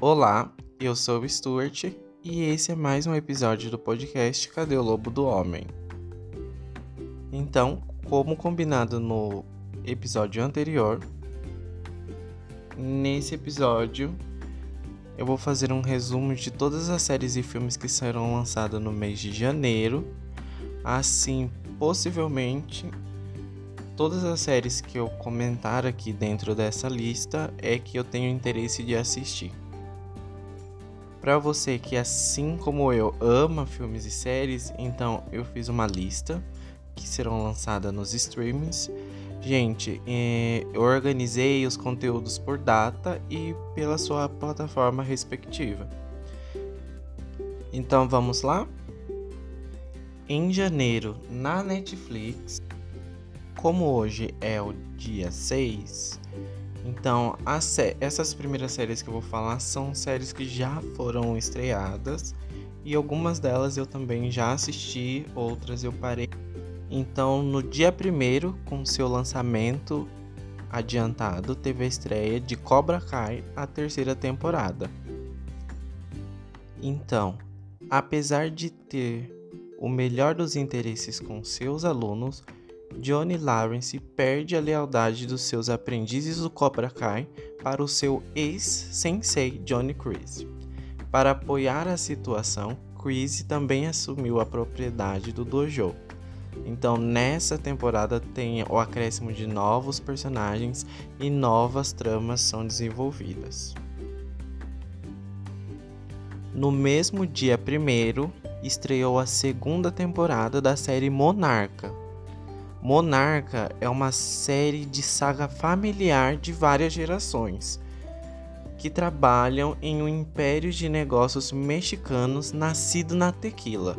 Olá, eu sou o Stuart e esse é mais um episódio do podcast Cadê o Lobo do Homem? Então, como combinado no episódio anterior, nesse episódio eu vou fazer um resumo de todas as séries e filmes que serão lançados no mês de janeiro. Assim, possivelmente, todas as séries que eu comentar aqui dentro dessa lista é que eu tenho interesse de assistir. Para você que, assim como eu, ama filmes e séries, então eu fiz uma lista que serão lançadas nos streamings. Gente, eh, eu organizei os conteúdos por data e pela sua plataforma respectiva. Então vamos lá? Em janeiro, na Netflix, como hoje é o dia 6, então, essas primeiras séries que eu vou falar são séries que já foram estreadas e algumas delas eu também já assisti, outras eu parei. Então, no dia 1 com seu lançamento adiantado, teve a estreia de Cobra Kai, a terceira temporada. Então, apesar de ter o melhor dos interesses com seus alunos, Johnny Lawrence perde a lealdade dos seus aprendizes do Cobra Kai para o seu ex-sensei Johnny Chris. Para apoiar a situação, Chris também assumiu a propriedade do dojo. Então, nessa temporada tem o acréscimo de novos personagens e novas tramas são desenvolvidas. No mesmo dia 1 estreou a segunda temporada da série Monarca, Monarca é uma série de saga familiar de várias gerações que trabalham em um império de negócios mexicanos nascido na tequila.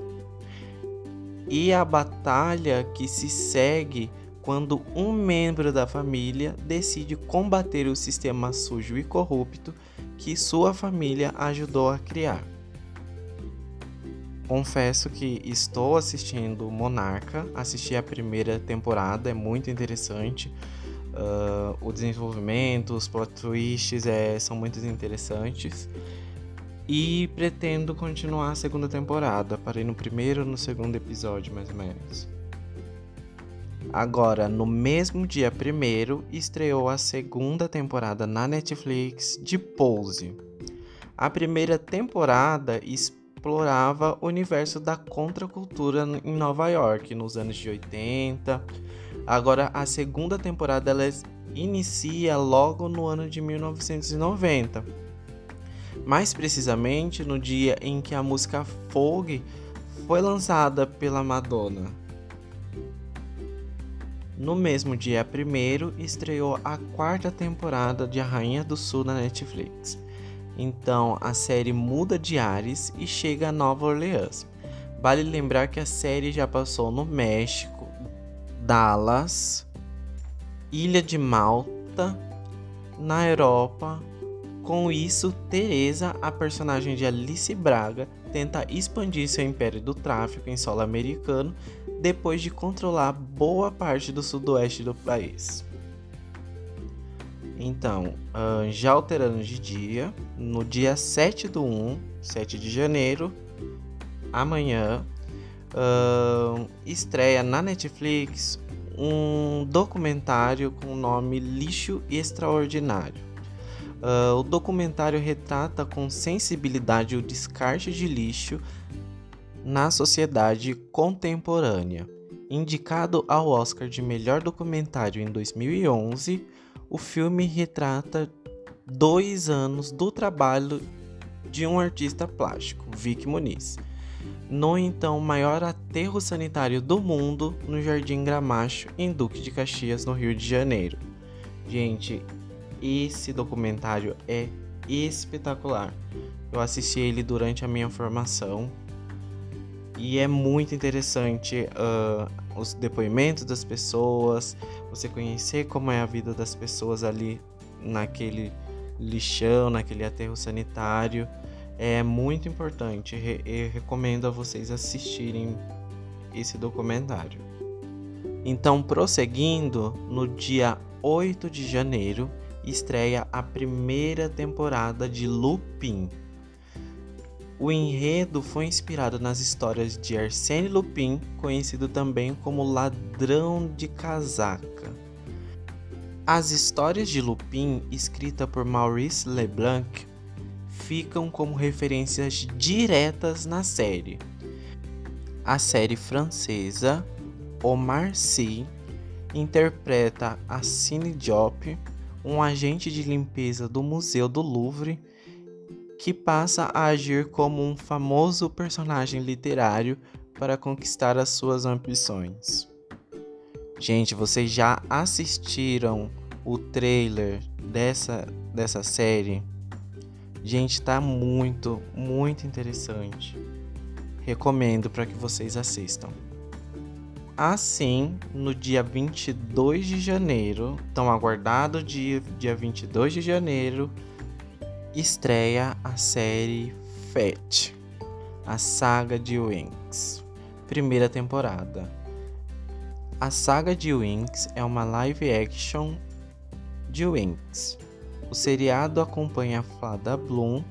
E a batalha que se segue quando um membro da família decide combater o sistema sujo e corrupto que sua família ajudou a criar. Confesso que estou assistindo Monarca, assisti a primeira temporada, é muito interessante. Uh, o desenvolvimento, os plot twists é, são muito interessantes. E pretendo continuar a segunda temporada. Parei no primeiro no segundo episódio, mais ou menos. Agora, no mesmo dia primeiro, estreou a segunda temporada na Netflix de Pose. A primeira temporada explorava o universo da contracultura em Nova York nos anos de 80. Agora a segunda temporada ela inicia logo no ano de 1990. Mais precisamente no dia em que a música Vogue foi lançada pela Madonna. No mesmo dia 1 estreou a quarta temporada de A Rainha do Sul na Netflix. Então a série muda de ares e chega a Nova Orleans. Vale lembrar que a série já passou no México, Dallas, Ilha de Malta, na Europa. Com isso, Teresa, a personagem de Alice Braga, tenta expandir seu império do tráfico em solo americano depois de controlar boa parte do sudoeste do país. Então, já alterando de dia, no dia 7 do 1, 7 de janeiro, amanhã, estreia na Netflix um documentário com o nome Lixo Extraordinário. O documentário retrata com sensibilidade o descarte de lixo na sociedade contemporânea. Indicado ao Oscar de melhor documentário em 2011, o filme retrata dois anos do trabalho de um artista plástico, Vic Muniz, no então maior aterro sanitário do mundo, no Jardim Gramacho, em Duque de Caxias, no Rio de Janeiro. Gente, esse documentário é espetacular. Eu assisti ele durante a minha formação e é muito interessante uh, os depoimentos das pessoas, você conhecer como é a vida das pessoas ali naquele lixão, naquele aterro sanitário. É muito importante. Eu recomendo a vocês assistirem esse documentário. Então, prosseguindo, no dia 8 de janeiro, estreia a primeira temporada de Lupin. O enredo foi inspirado nas histórias de Arsène Lupin, conhecido também como Ladrão de Casaca. As histórias de Lupin, escrita por Maurice Leblanc, ficam como referências diretas na série. A série francesa Omar Sy interpreta a Cine Diop, um agente de limpeza do Museu do Louvre que passa a agir como um famoso personagem literário para conquistar as suas ambições. Gente, vocês já assistiram o trailer dessa, dessa série? Gente, tá muito, muito interessante. Recomendo para que vocês assistam. Assim, no dia 22 de janeiro, tão aguardado dia, dia 22 de janeiro, estreia a série Fat, a saga de Winx, primeira temporada. A saga de Winx é uma live action de Winx. O seriado acompanha a fada Bloom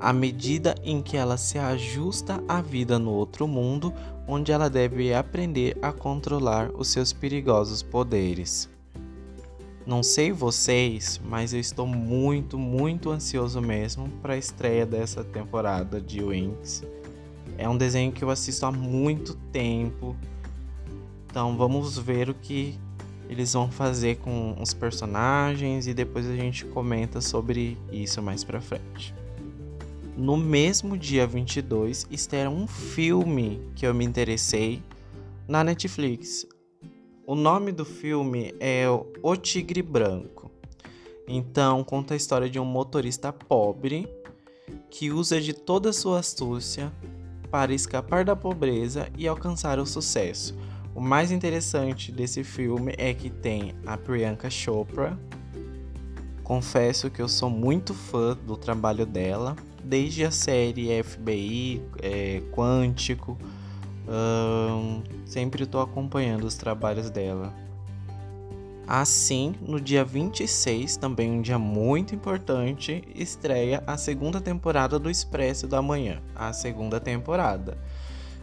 à medida em que ela se ajusta à vida no outro mundo, onde ela deve aprender a controlar os seus perigosos poderes. Não sei vocês, mas eu estou muito, muito ansioso mesmo para a estreia dessa temporada de Wings. É um desenho que eu assisto há muito tempo. Então vamos ver o que eles vão fazer com os personagens e depois a gente comenta sobre isso mais pra frente. No mesmo dia 22, estreia um filme que eu me interessei na Netflix. O nome do filme é O Tigre Branco. Então, conta a história de um motorista pobre que usa de toda a sua astúcia para escapar da pobreza e alcançar o sucesso. O mais interessante desse filme é que tem a Priyanka Chopra. Confesso que eu sou muito fã do trabalho dela, desde a série FBI, é, Quântico sempre estou acompanhando os trabalhos dela. Assim, no dia 26, também um dia muito importante, estreia a segunda temporada do Expresso da Manhã, a segunda temporada.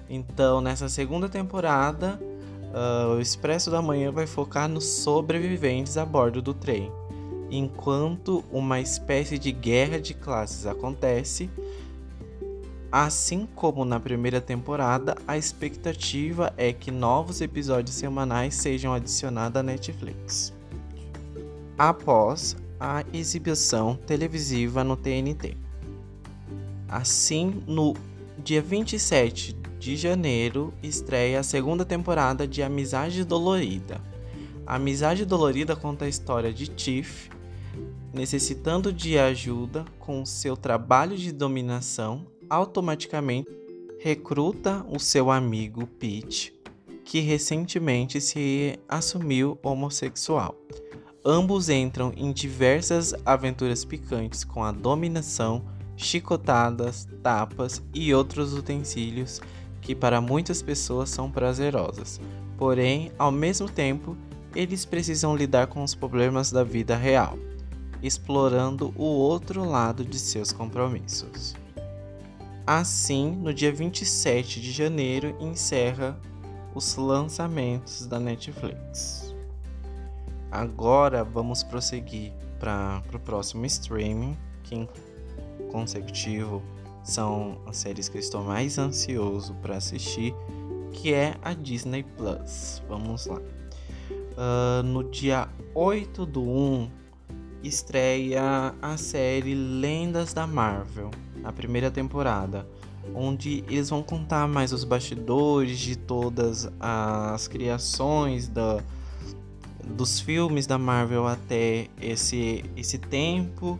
Então, nessa segunda temporada, uh, o Expresso da Manhã vai focar nos sobreviventes a bordo do trem. Enquanto uma espécie de guerra de classes acontece, Assim como na primeira temporada, a expectativa é que novos episódios semanais sejam adicionados à Netflix. Após a exibição televisiva no TNT. Assim, no dia 27 de janeiro, estreia a segunda temporada de Amizade Dolorida. Amizade Dolorida conta a história de Tiff necessitando de ajuda com seu trabalho de dominação automaticamente recruta o seu amigo Pete, que recentemente se assumiu homossexual. Ambos entram em diversas aventuras picantes com a dominação, chicotadas, tapas e outros utensílios que para muitas pessoas são prazerosas. Porém, ao mesmo tempo, eles precisam lidar com os problemas da vida real, explorando o outro lado de seus compromissos. Assim, no dia 27 de janeiro, encerra os lançamentos da Netflix. Agora vamos prosseguir para o próximo streaming, que em consecutivo são as séries que eu estou mais ansioso para assistir, que é a Disney Plus. Vamos lá. Uh, no dia 8 do 1 estreia a série Lendas da Marvel a primeira temporada, onde eles vão contar mais os bastidores de todas as criações da, dos filmes da Marvel até esse, esse tempo.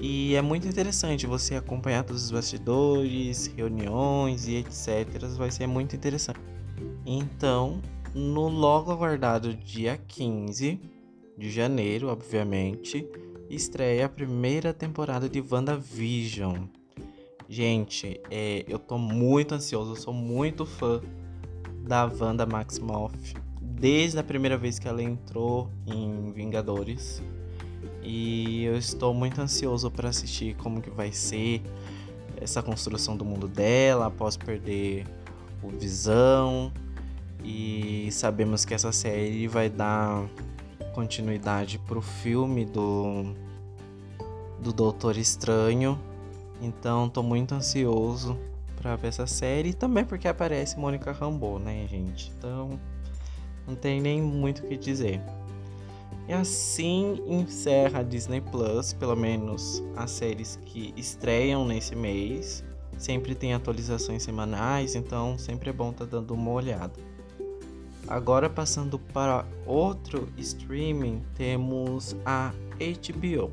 E é muito interessante você acompanhar todos os bastidores, reuniões e etc. Vai ser muito interessante. Então, no logo aguardado dia 15 de janeiro, obviamente, estreia a primeira temporada de WandaVision. Gente, é, eu tô muito ansioso, eu sou muito fã da Wanda Maximoff. Desde a primeira vez que ela entrou em Vingadores. E eu estou muito ansioso para assistir como que vai ser essa construção do mundo dela após perder o Visão. E sabemos que essa série vai dar continuidade pro filme do do Doutor Estranho. Então tô muito ansioso para ver essa série também porque aparece Mônica Rambeau, né, gente? Então não tem nem muito o que dizer. E assim encerra a Disney Plus, pelo menos as séries que estreiam nesse mês. Sempre tem atualizações semanais, então sempre é bom estar tá dando uma olhada. Agora passando para outro streaming, temos a HBO.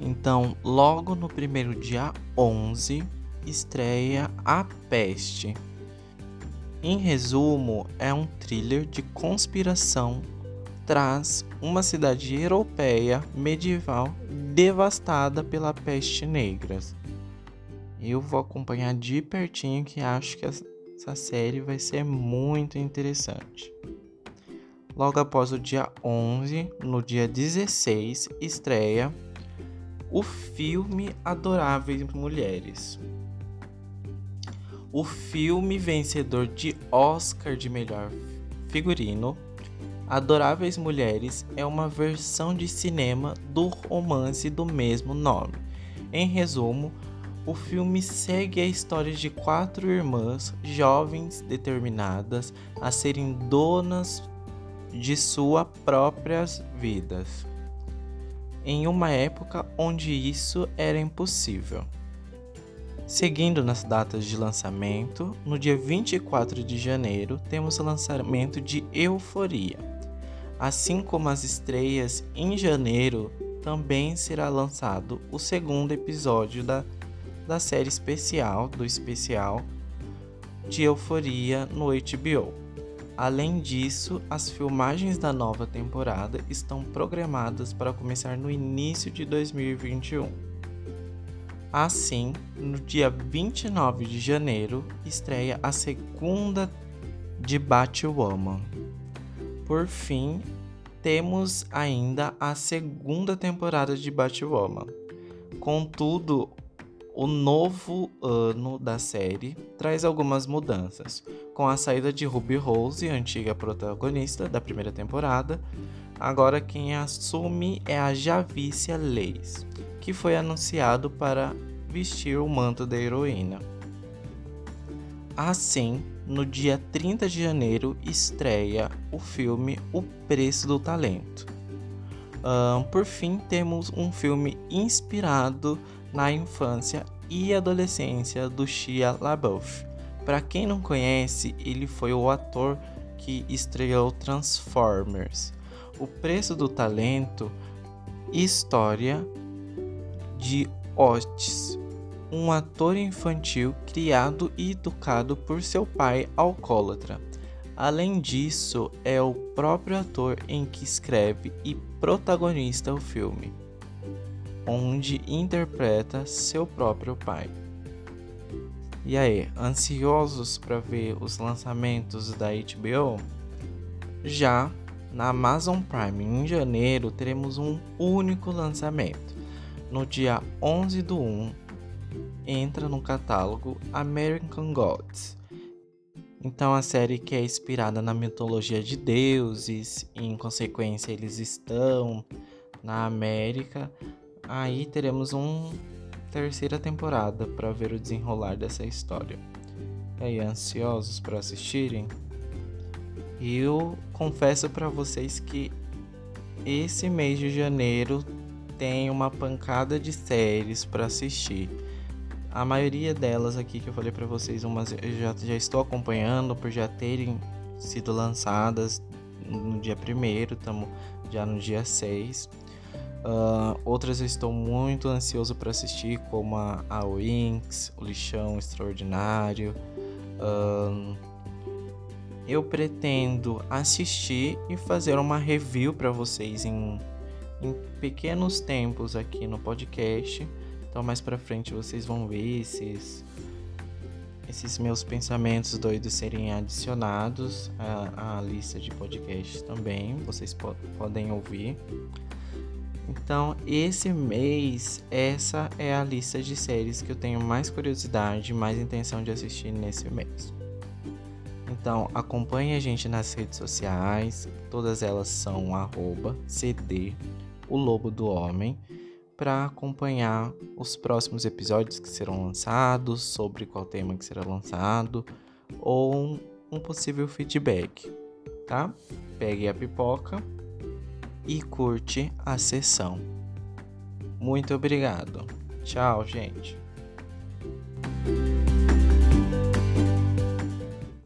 Então, logo no primeiro dia 11, estreia A Peste. Em resumo, é um thriller de conspiração traz uma cidade europeia medieval devastada pela peste negra. Eu vou acompanhar de pertinho que acho que essa série vai ser muito interessante. Logo após o dia 11, no dia 16, estreia o filme Adoráveis Mulheres. O filme vencedor de Oscar de melhor figurino Adoráveis Mulheres é uma versão de cinema do romance do mesmo nome. Em resumo, o filme segue a história de quatro irmãs jovens determinadas a serem donas de suas próprias vidas, em uma época onde isso era impossível. Seguindo nas datas de lançamento, no dia 24 de janeiro temos o lançamento de Euforia. Assim como as estreias, em janeiro também será lançado o segundo episódio da, da série especial, do especial de Euforia no HBO. Além disso, as filmagens da nova temporada estão programadas para começar no início de 2021. Assim, no dia 29 de janeiro, estreia a segunda de Batwoman. Por fim, temos ainda a segunda temporada de Batwoman. Contudo, o novo ano da série traz algumas mudanças. Com a saída de Ruby Rose, antiga protagonista da primeira temporada, agora quem assume é a Javícia Leis, que foi anunciado para vestir o manto da heroína. Assim, no dia 30 de janeiro estreia o filme O Preço do Talento. Por fim, temos um filme inspirado na infância e adolescência do Shia LaBeouf. Para quem não conhece, ele foi o ator que estreou Transformers. O Preço do Talento, história de Otis, um ator infantil criado e educado por seu pai alcoólatra. Além disso, é o próprio ator em que escreve e protagonista o filme, onde interpreta seu próprio pai. E aí, ansiosos para ver os lançamentos da HBO? Já na Amazon Prime em janeiro teremos um único lançamento. No dia 11 do 1, entra no catálogo American Gods. Então a série que é inspirada na mitologia de deuses, e em consequência eles estão na América, aí teremos uma terceira temporada para ver o desenrolar dessa história. E aí, ansiosos para assistirem? Eu confesso para vocês que esse mês de janeiro tem uma pancada de séries para assistir. A maioria delas aqui que eu falei para vocês, umas eu já, já estou acompanhando por já terem sido lançadas no dia 1 estamos já no dia 6. Uh, outras eu estou muito ansioso para assistir, como a, a Winx, o Lixão Extraordinário. Uh, eu pretendo assistir e fazer uma review para vocês em, em pequenos tempos aqui no podcast então mais para frente vocês vão ver esses esses meus pensamentos doidos serem adicionados à, à lista de podcasts também. Vocês po podem ouvir. Então, esse mês, essa é a lista de séries que eu tenho mais curiosidade, mais intenção de assistir nesse mês. Então, acompanhe a gente nas redes sociais, todas elas são arroba CD, o Lobo do Homem, para acompanhar os próximos episódios que serão lançados, sobre qual tema que será lançado, ou um possível feedback, tá? Pegue a pipoca e curte a sessão. Muito obrigado. Tchau, gente.